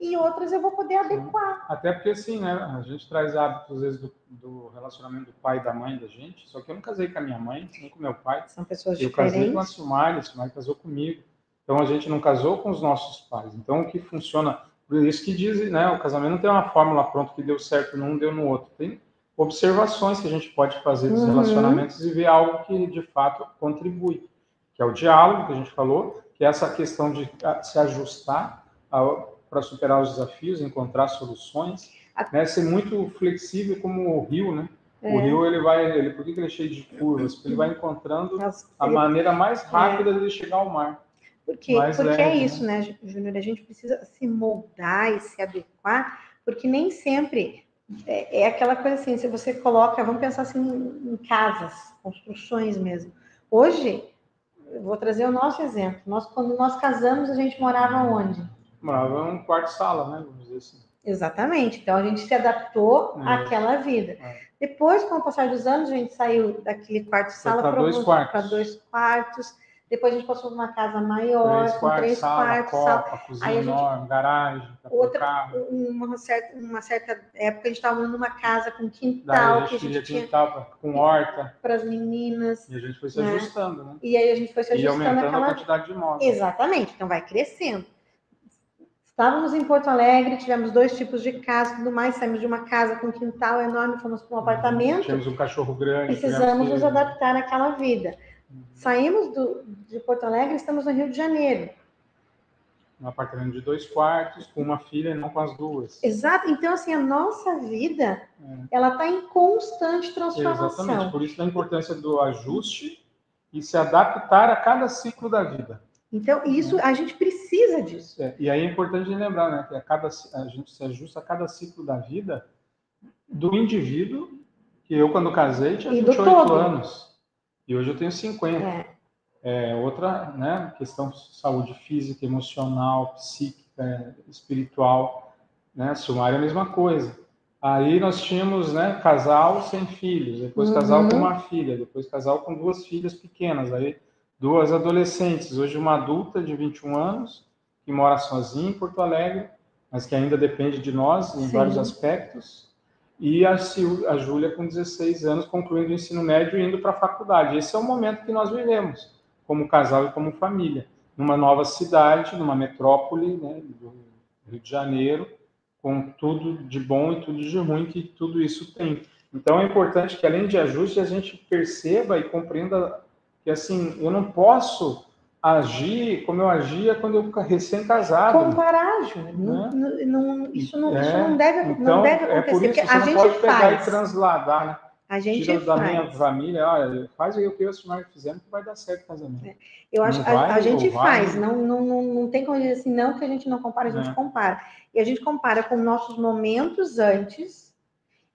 e outras eu vou poder adequar. Até porque, assim, né? A gente traz hábitos, às vezes, do, do, relacionamento do pai e da mãe da gente. Só que eu não casei com a minha mãe, nem com meu pai. São pessoas eu diferentes. Eu casei com a Silmar, a Silmar casou comigo. Então a gente não casou com os nossos pais. Então o que funciona, por isso que dizem, né, o casamento não tem uma fórmula pronta que deu certo num, deu no outro. Tem observações que a gente pode fazer dos uhum. relacionamentos e ver algo que de fato contribui, que é o diálogo que a gente falou, que é essa questão de se ajustar para superar os desafios, encontrar soluções, né, ser muito flexível como o rio, né? É. O rio ele vai, ele, por que ele é cheio de curvas? Porque ele vai encontrando a maneira mais rápida é. de chegar ao mar. Porque, porque leve, é isso, né, né Júnior? A gente precisa se moldar e se adequar, porque nem sempre é, é, aquela coisa assim, se você coloca, vamos pensar assim em casas, construções mesmo. Hoje, eu vou trazer o nosso exemplo. Nós, quando nós casamos, a gente morava onde? Morava em um quarto-sala, né? Vamos dizer assim. Exatamente. Então a gente se adaptou é. àquela vida. É. Depois, com o passar dos anos, a gente saiu daquele quarto-sala para dois quartos. dois quartos depois a gente passou numa casa maior, três com quartos, três sala, quartos, copa, sala. cozinha Aí a gente, enorme, garagem, outra, carro. Uma certa, uma certa época a gente estava numa casa com quintal, a que a gente tinha quintal com horta. Para as meninas. E a gente foi se né? ajustando, né? E aí a gente foi se ajustando. E aumentando aquela... a quantidade de móveis. Exatamente, então vai crescendo. Estávamos em Porto Alegre, tivemos dois tipos de casa, tudo mais, saímos de uma casa com quintal enorme, fomos para um uhum. apartamento. Tínhamos um cachorro grande. Precisamos nos adaptar àquela vida. Saímos do, de Porto Alegre, estamos no Rio de Janeiro. Um apartamento de dois quartos, com uma filha e não com as duas. Exato. Então, assim, a nossa vida, é. ela está em constante transformação. Exatamente. Por isso a importância do ajuste e se adaptar a cada ciclo da vida. Então, isso, a gente precisa disso. É. E aí é importante lembrar, né, que a, cada, a gente se ajusta a cada ciclo da vida do indivíduo, que eu, quando casei, tinha 28 anos. E hoje eu tenho 50. É. É, outra né, questão saúde física, emocional, psíquica, espiritual. Né? Sumário é a mesma coisa. Aí nós tínhamos né, casal sem filhos, depois uhum. casal com uma filha, depois casal com duas filhas pequenas. Aí duas adolescentes, hoje uma adulta de 21 anos, que mora sozinha em Porto Alegre, mas que ainda depende de nós em Sim. vários aspectos, e a, a Júlia com 16 anos, concluindo o ensino médio e indo para a faculdade. Esse é o momento que nós vivemos, como casal e como família, numa nova cidade, numa metrópole né, do Rio de Janeiro, com tudo de bom e tudo de ruim que tudo isso tem. Então é importante que, além de ajuste, a gente perceba e compreenda que, assim, eu não posso agir como eu agia quando eu recém-casado. Comparar, Júnior. Né? Não, não, isso, não, é, isso não deve, então, não deve acontecer. É por isso que a gente pode pegar faz. e transladar, né? A gente Tira faz. da minha família, olha, faz o que eu e o senhor fizemos que vai dar certo o casamento. É. Eu acho que a, a, gente faz, não, não, não, não tem como dizer assim, não que a gente não compara, a gente é. compara. E a gente compara com nossos momentos antes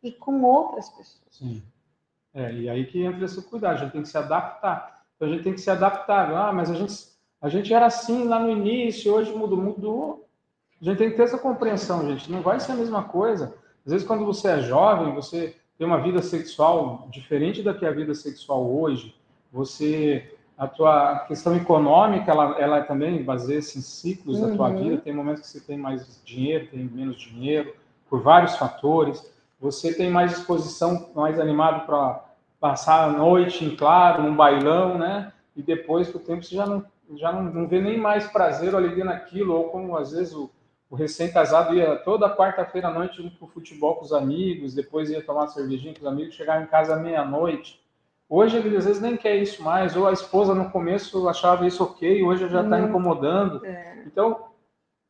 e com outras pessoas. Sim. É, e aí que entra esse cuidado, a gente tem que se adaptar. Então a gente tem que se adaptar. Ah, mas a gente, a gente era assim lá no início, hoje mudou, mudou. A gente tem que ter essa compreensão, gente. Não vai ser a mesma coisa. Às vezes, quando você é jovem, você tem uma vida sexual diferente da que é a vida sexual hoje. Você a tua questão econômica, ela, ela também baseia-se em ciclos uhum. da tua uhum. vida. Tem momentos que você tem mais dinheiro, tem menos dinheiro, por vários fatores. Você tem mais disposição, mais animado para passar a noite em claro, num bailão, né? E depois, com o tempo, você já não, já não, não vê nem mais prazer ou alegria naquilo, ou como às vezes o, o recém-casado ia toda quarta-feira à noite para o futebol com os amigos, depois ia tomar cervejinha com os amigos, chegava em casa meia-noite. Hoje ele às vezes nem quer isso mais, ou a esposa no começo achava isso ok, hoje já está uhum. incomodando. É. Então,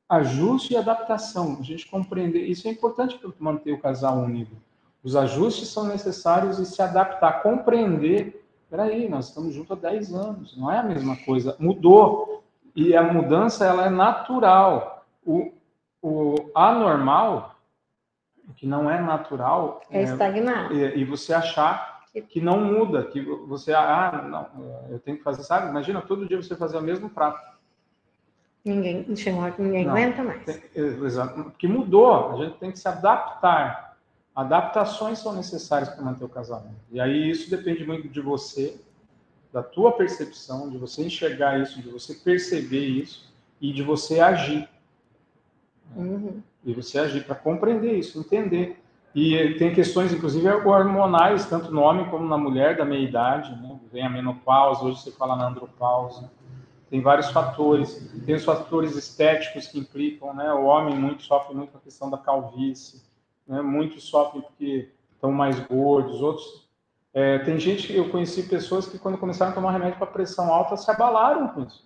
ajuste e adaptação, a gente compreender, isso é importante para manter o casal unido. Os ajustes são necessários e se adaptar, compreender. Peraí, nós estamos juntos há 10 anos, não é a mesma coisa. Mudou. E a mudança ela é natural. O, o anormal, que não é natural, é, é estagnar. E, e, você achar que não muda, que você, ah, não, eu tenho que fazer, sabe? Imagina todo dia você fazer o mesmo prato. Ninguém, chegou ninguém não, aguenta mais. Tem, exato, porque mudou, a gente tem que se adaptar. Adaptações são necessárias para manter o casamento. E aí isso depende muito de você, da tua percepção, de você enxergar isso, de você perceber isso e de você agir. Uhum. E você agir para compreender isso, entender. E tem questões, inclusive, hormonais, tanto no homem como na mulher da meia idade, né? Vem a menopausa, hoje você fala na andropausa. Tem vários fatores. Tem os fatores estéticos que implicam, né? O homem muito sofre muito com a questão da calvície, né? Muitos sofrem porque estão mais gordos, outros é, tem gente, eu conheci pessoas que quando começaram a tomar remédio para pressão alta se abalaram com isso.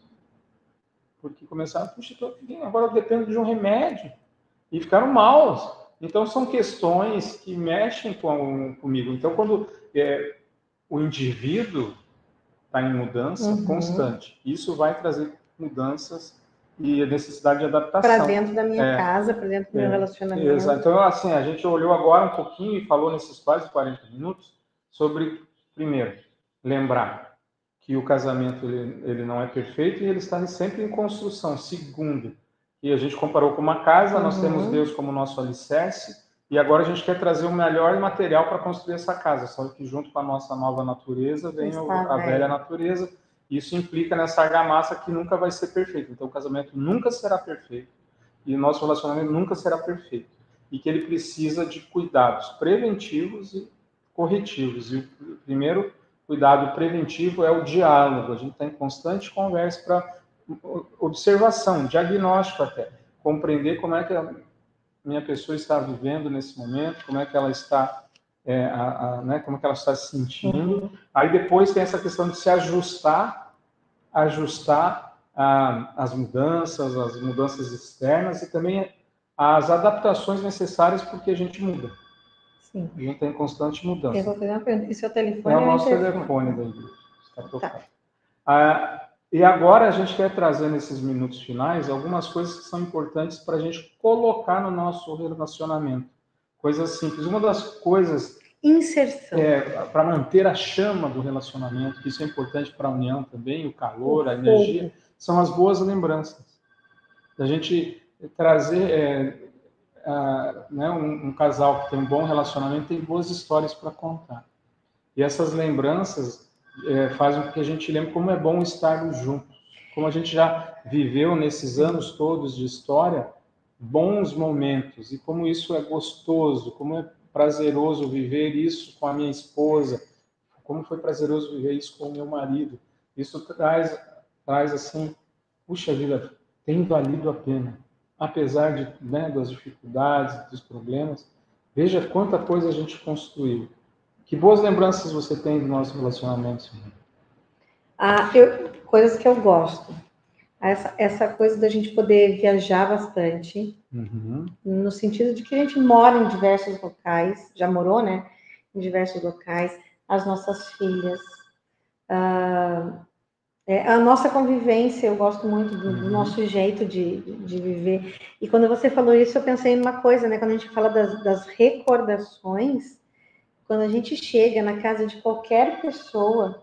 Porque começaram, puxa, agora eu dependo de um remédio. E ficaram maus. Então, são questões que mexem com, comigo. Então, quando é, o indivíduo está em mudança uhum. constante, isso vai trazer mudanças e a necessidade de adaptação. Para dentro da minha é, casa, para dentro do é, meu relacionamento. Exato. Então, assim, a gente olhou agora um pouquinho e falou nesses quase 40 minutos sobre, primeiro, lembrar que o casamento ele, ele não é perfeito e ele está sempre em construção. Segundo, e a gente comparou com uma casa, nós temos uhum. Deus como nosso alicerce, e agora a gente quer trazer o melhor material para construir essa casa, só que junto com a nossa nova natureza vem a velha natureza. Isso implica nessa argamassa que nunca vai ser perfeita. Então o casamento nunca será perfeito e o nosso relacionamento nunca será perfeito. E que ele precisa de cuidados preventivos e corretivos. E o primeiro cuidado preventivo é o diálogo. A gente está em constante conversa para observação, diagnóstico até, compreender como é que a minha pessoa está vivendo nesse momento, como é que ela está, é, a, a, né, como é que ela está se sentindo. Uhum. Aí depois tem essa questão de se ajustar, ajustar a, as mudanças, as mudanças externas e também as adaptações necessárias porque a gente muda. Sim. A gente tem constante mudança. Eu vou fazer uma pergunta. E seu telefone? É o nosso telefone da igreja. Está Tá. Ah, e agora a gente quer trazer nesses minutos finais algumas coisas que são importantes para a gente colocar no nosso relacionamento. Coisas simples. Uma das coisas. Inserção. É, para manter a chama do relacionamento, que isso é importante para a união também, o calor, a energia, são as boas lembranças. A gente trazer. É, a, né, um, um casal que tem um bom relacionamento tem boas histórias para contar. E essas lembranças é, fazem com que a gente lembre como é bom estarmos juntos. Como a gente já viveu nesses anos todos de história, bons momentos e como isso é gostoso, como é prazeroso viver isso com a minha esposa, como foi prazeroso viver isso com o meu marido. Isso traz, traz assim, puxa vida, tem valido a pena. Apesar de, né, das dificuldades, dos problemas, veja quanta coisa a gente construiu. Que boas lembranças você tem do nosso relacionamento, Ah, eu, coisas que eu gosto. Essa, essa coisa da gente poder viajar bastante, uhum. no sentido de que a gente mora em diversos locais, já morou, né? Em diversos locais, as nossas filhas, uh, é, a nossa convivência, eu gosto muito do, do uhum. nosso jeito de, de, viver. E quando você falou isso, eu pensei numa coisa, né? Quando a gente fala das, das recordações, quando a gente chega na casa de qualquer pessoa,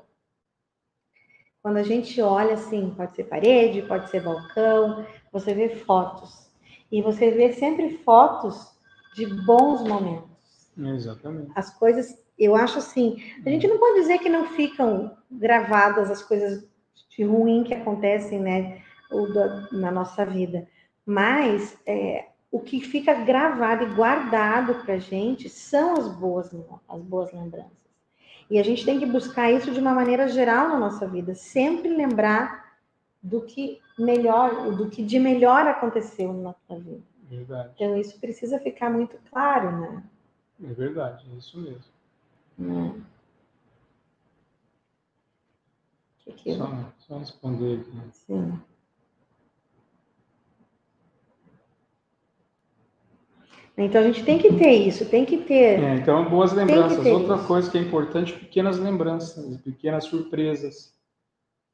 quando a gente olha assim, pode ser parede, pode ser balcão, você vê fotos. E você vê sempre fotos de bons momentos. Exatamente. As coisas, eu acho assim, a gente não pode dizer que não ficam gravadas as coisas de ruim que acontecem, né, na nossa vida. Mas é, o que fica gravado e guardado para a gente são as boas, as boas lembranças. E a gente tem que buscar isso de uma maneira geral na nossa vida, sempre lembrar do que melhor, do que de melhor aconteceu na nossa vida. Verdade. Então isso precisa ficar muito claro, né? É verdade, é isso mesmo. Né? Que que só, só responder aqui. Sim. Então a gente tem que ter isso, tem que ter. É, então, boas lembranças. Outra isso. coisa que é importante, pequenas lembranças, pequenas surpresas.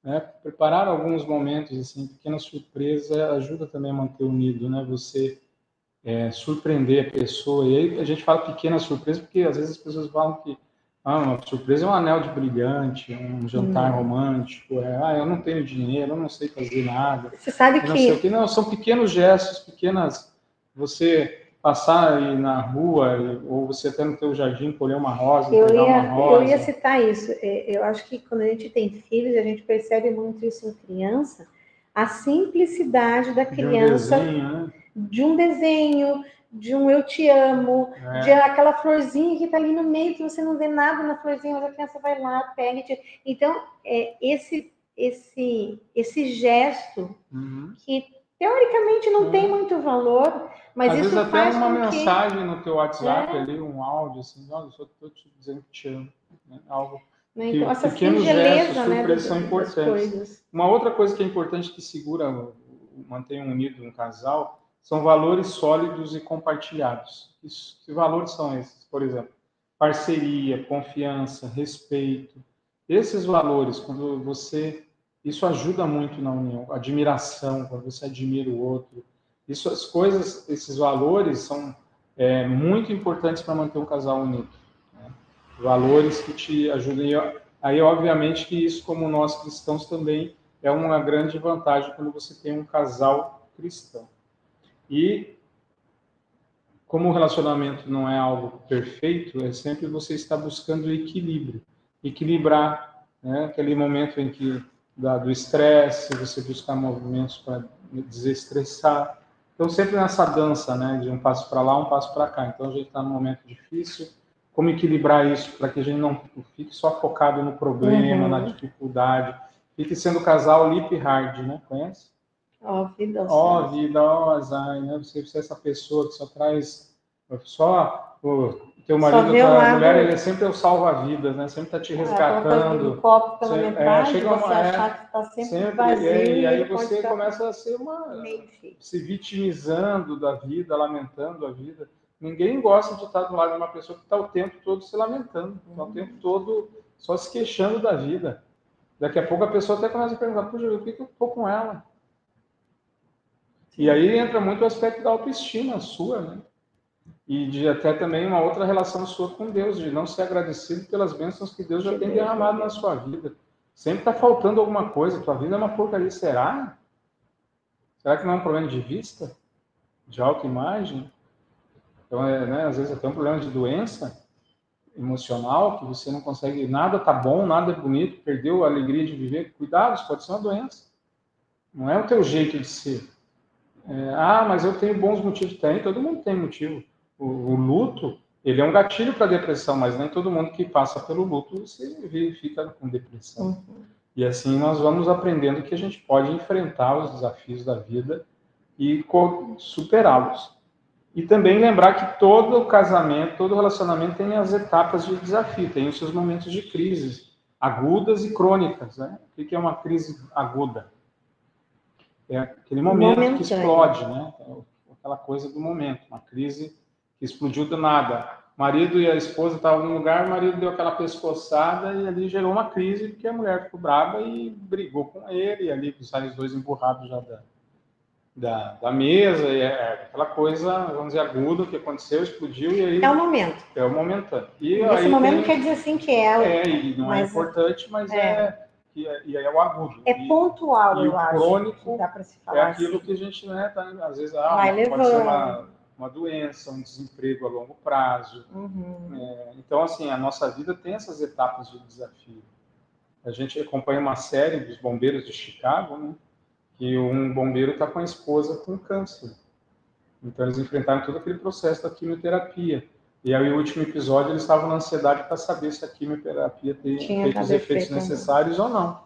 Né? Preparar alguns momentos, assim, pequenas surpresas ajuda também a manter unido, né? Você é, surpreender a pessoa. E aí a gente fala pequena surpresa porque às vezes as pessoas falam que ah, uma surpresa é um anel de brilhante, um jantar hum. romântico. É, ah, eu não tenho dinheiro, eu não sei fazer nada. Você sabe que... que... Não, são pequenos gestos, pequenas... Você passar na rua, ou você até no teu jardim colher uma rosa, eu pegar ia, uma rosa. Eu ia citar isso. É, eu acho que quando a gente tem filhos, a gente percebe muito isso em criança, a simplicidade da criança, de um desenho, né? de um, desenho, de um eu te amo, é. de aquela florzinha que está ali no meio, que você não vê nada na florzinha, mas a criança vai lá, pega. Te... Então, é, esse, esse, esse gesto uhum. que teoricamente não tem muito valor, mas Às isso vezes faz até uma que... mensagem no teu WhatsApp é. ali, um áudio assim, olha, só estou te dizendo que te amo, né? algo né? Então, essa pequenos gestos, né, são importantes. Uma outra coisa que é importante que segura, mantém unido um casal, são valores sólidos e compartilhados. Isso, que valores são esses? Por exemplo, parceria, confiança, respeito. Esses valores, quando você isso ajuda muito na união, admiração, quando você admira o outro. Isso, as coisas, esses valores são é, muito importantes para manter um casal unido. Né? Valores que te ajudem. Aí, obviamente, que isso, como nós cristãos, também é uma grande vantagem quando você tem um casal cristão. E como o relacionamento não é algo perfeito, é sempre você estar buscando equilíbrio, equilibrar né, aquele momento em que da, do estresse, você buscar movimentos para desestressar. Então, sempre nessa dança, né, de um passo para lá, um passo para cá. Então, a gente está num momento difícil. Como equilibrar isso para que a gente não fique só focado no problema, uhum. na dificuldade, fique sendo casal lip hard, né? Conhece? Ó, oh, vida, ó, oh, vida, ó, oh, azar, né? Você, é essa pessoa que só traz só o teu marido, tua mulher, ele é sempre o salva-vidas, né? Sempre tá te é, resgatando. É, copo pela sempre, metade, é, chega uma, você é, achar que tá sempre, sempre vazio. E, e aí você começa a ser uma... Se vitimizando da vida, lamentando a vida. Ninguém gosta de estar do lado de uma pessoa que está o tempo todo se lamentando, está o tempo todo só se queixando da vida. Daqui a pouco a pessoa até começa a perguntar, puxa, por que, que eu tô com ela? E aí entra muito o aspecto da autoestima sua, né? E de até também uma outra relação sua com Deus, de não ser agradecido pelas bênçãos que Deus já tem derramado na sua vida. Sempre está faltando alguma coisa, tua vida é uma porcaria, será? Será que não é um problema de vista? De autoimagem? Então, é, né, às vezes até um problema de doença? emocional, que você não consegue, nada tá bom, nada é bonito, perdeu a alegria de viver, cuidado, isso pode ser uma doença. Não é o teu jeito de ser. É, ah, mas eu tenho bons motivos. Tem, todo mundo tem motivo. O, o luto, ele é um gatilho para depressão, mas nem todo mundo que passa pelo luto se fica com depressão. Uhum. E assim nós vamos aprendendo que a gente pode enfrentar os desafios da vida e superá-los. E também lembrar que todo casamento, todo relacionamento tem as etapas de desafio, tem os seus momentos de crise, agudas e crônicas. Né? O que é uma crise aguda? É aquele momento, momento que explode, né? Aquela coisa do momento, uma crise que explodiu do nada. O marido e a esposa estavam num lugar, o marido deu aquela pescoçada e ali gerou uma crise porque a mulher ficou brava e brigou com ele, e ali saem os dois emburrados já da, da, da mesa, e é, é aquela coisa, vamos dizer, aguda que aconteceu, explodiu e aí... É o momento. É o momentâneo. E Esse momento tem, quer dizer assim que é... É, e não é mas, é importante, mas é... é e, aí é o agudo. É e, pontual, e eu acho. crônico dá se falar é aquilo assim. que a gente, né, tá, às vezes, ah, Vai pode levando. ser uma, uma doença, um desemprego a longo prazo. Uhum. É, então, assim, a nossa vida tem essas etapas de desafio. A gente acompanha uma série dos bombeiros de Chicago, né? que um bombeiro está com a esposa com câncer. Então eles enfrentaram todo aquele processo da quimioterapia. E aí, o último episódio, eles estavam na ansiedade para saber se a quimioterapia tem feito os efeitos necessários ou não.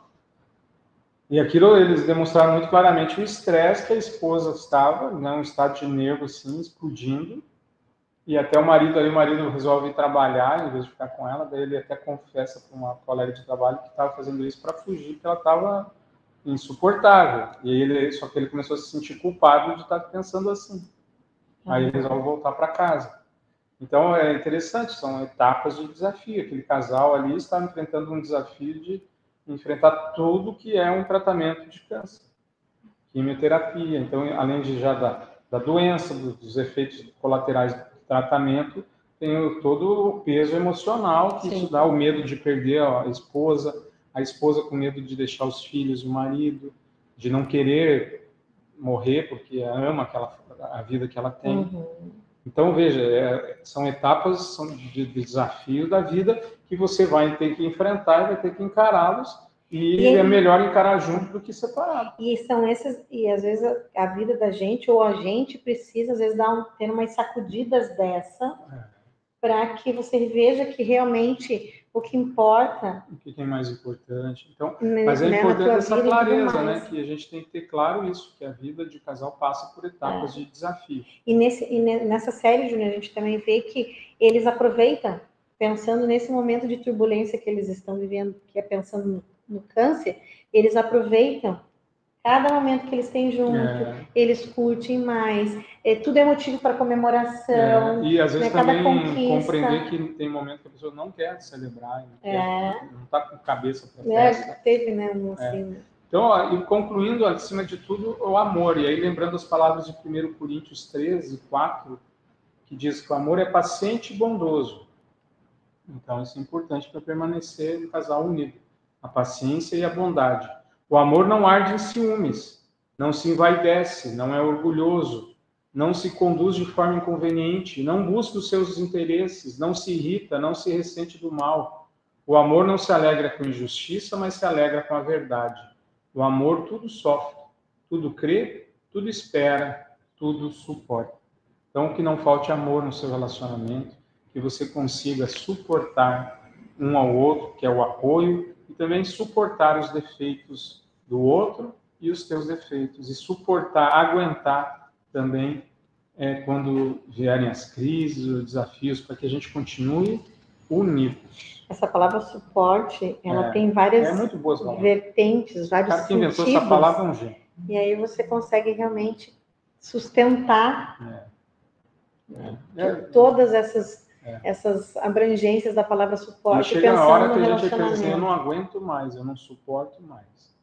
E aquilo eles demonstraram muito claramente o estresse que a esposa estava, né, um estado de nervo assim, explodindo. E até o marido ali, o marido resolve trabalhar em vez de ficar com ela, daí ele até confessa para uma colega de trabalho que estava fazendo isso para fugir, que ela estava insuportável. E ele, só que ele começou a se sentir culpado de estar pensando assim. Aí ele resolve voltar para casa. Então é interessante, são etapas de desafio. Aquele casal ali está enfrentando um desafio de enfrentar tudo que é um tratamento de câncer, quimioterapia. Então, além de já da, da doença, dos efeitos colaterais do tratamento, tem todo o peso emocional que Sim. isso dá, o medo de perder a esposa, a esposa com medo de deixar os filhos, o marido, de não querer morrer porque ama aquela a vida que ela tem. Uhum. Então veja, é, são etapas são de, de desafio da vida que você vai ter que enfrentar e vai ter que encará-los e, e, é melhor encarar junto do que separado. E são esses e às vezes a, a vida da gente ou a gente precisa às vezes dar um, ter umas sacudidas dessa é. para que você veja que realmente o que importa. O que é mais importante. Então, mas é né, importante essa clareza, né? Que a gente tem que ter claro isso, que a vida de casal passa por etapas é. de desafios. E, nesse, e nessa série, Júnior, a gente também vê que eles aproveitam, pensando nesse momento de turbulência que eles estão vivendo, que é pensando no, no câncer, eles aproveitam Cada momento que eles têm junto, é. eles curtem mais. É, tudo é motivo para comemoração. É. E às vezes né? também compreender que tem momento que a pessoa não quer celebrar, não é. está com cabeça para é, festa. teve, né? Um, é. assim, Então, ó, e concluindo, acima de tudo, o amor. E aí, lembrando as palavras de 1 Coríntios 13, 4, que diz que o amor é paciente e bondoso. Então, isso é importante para permanecer no casal unido. A paciência e a bondade. O amor não arde em ciúmes, não se envaidece, não é orgulhoso, não se conduz de forma inconveniente, não busca os seus interesses, não se irrita, não se ressente do mal. O amor não se alegra com injustiça, mas se alegra com a verdade. O amor tudo sofre, tudo crê, tudo espera, tudo suporta. Então, que não falte amor no seu relacionamento, que você consiga suportar um ao outro, que é o apoio, e também suportar os defeitos do outro e os teus defeitos, e suportar, aguentar também é, quando vierem as crises, os desafios, para que a gente continue unidos. Essa palavra suporte, ela é, tem várias é vertentes, vários sentidos. que inventou essa palavra é um gênio. E aí você consegue realmente sustentar é. É. todas essas é. essas abrangências da palavra suporte. E chega na hora que a gente quer dizer, eu não aguento mais, eu não suporto mais.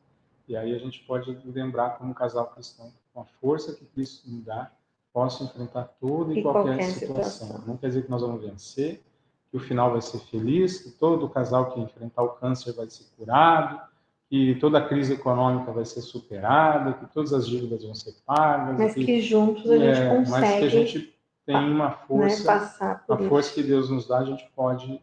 E aí a gente pode lembrar como casal cristão, com a força que Cristo nos dá, posso enfrentar toda e, e qualquer, qualquer situação. situação. Não quer dizer que nós vamos vencer, que o final vai ser feliz, que todo casal que enfrentar o câncer vai ser curado, que toda a crise econômica vai ser superada, que todas as dívidas vão ser pagas. Mas que, que juntos a gente é, consegue. Mas que a gente tem uma né, força, né, a força que Deus nos dá, a gente pode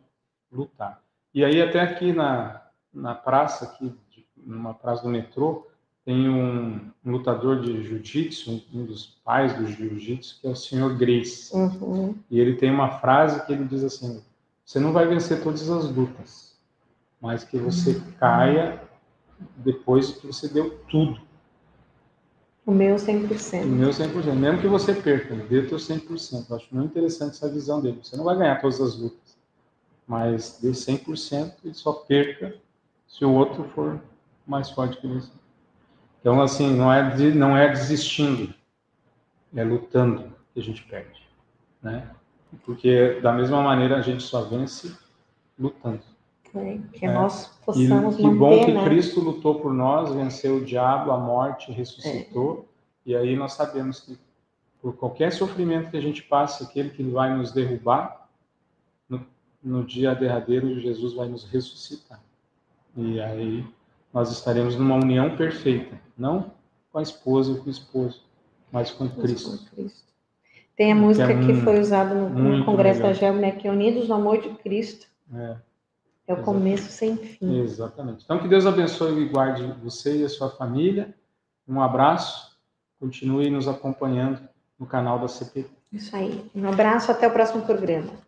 lutar. E aí até aqui na, na praça, aqui, numa praça do metrô, tem um, um lutador de jiu-jitsu, um dos pais do jiu-jitsu, que é o senhor Grace. Uhum. E ele tem uma frase que ele diz assim: você não vai vencer todas as lutas, mas que você uhum. caia depois que você deu tudo. O meu 100%. O meu 100%. Mesmo que você perca, dê o teu 100%. Eu acho muito interessante essa visão dele. Você não vai ganhar todas as lutas, mas dê 100% e só perca se o outro for mais forte que você. Então, assim, não é, de, não é desistindo, é lutando que a gente perde, né? Porque da mesma maneira a gente só vence lutando. É, que é. nós possamos e, que bom que né? Cristo lutou por nós, venceu o diabo, a morte, ressuscitou. É. E aí nós sabemos que por qualquer sofrimento que a gente passe, aquele que vai nos derrubar, no, no dia derradeiro Jesus vai nos ressuscitar. E aí nós estaremos numa união perfeita, não com a esposa ou com o esposo, mas com Cristo. Com Cristo. Tem a música que, é que foi usada no, no Congresso legal. da GEM, né, que é Unidos no Amor de Cristo. É, é o começo sem fim. Exatamente. Então, que Deus abençoe e guarde você e a sua família. Um abraço. Continue nos acompanhando no canal da CPT. Isso aí. Um abraço. Até o próximo programa.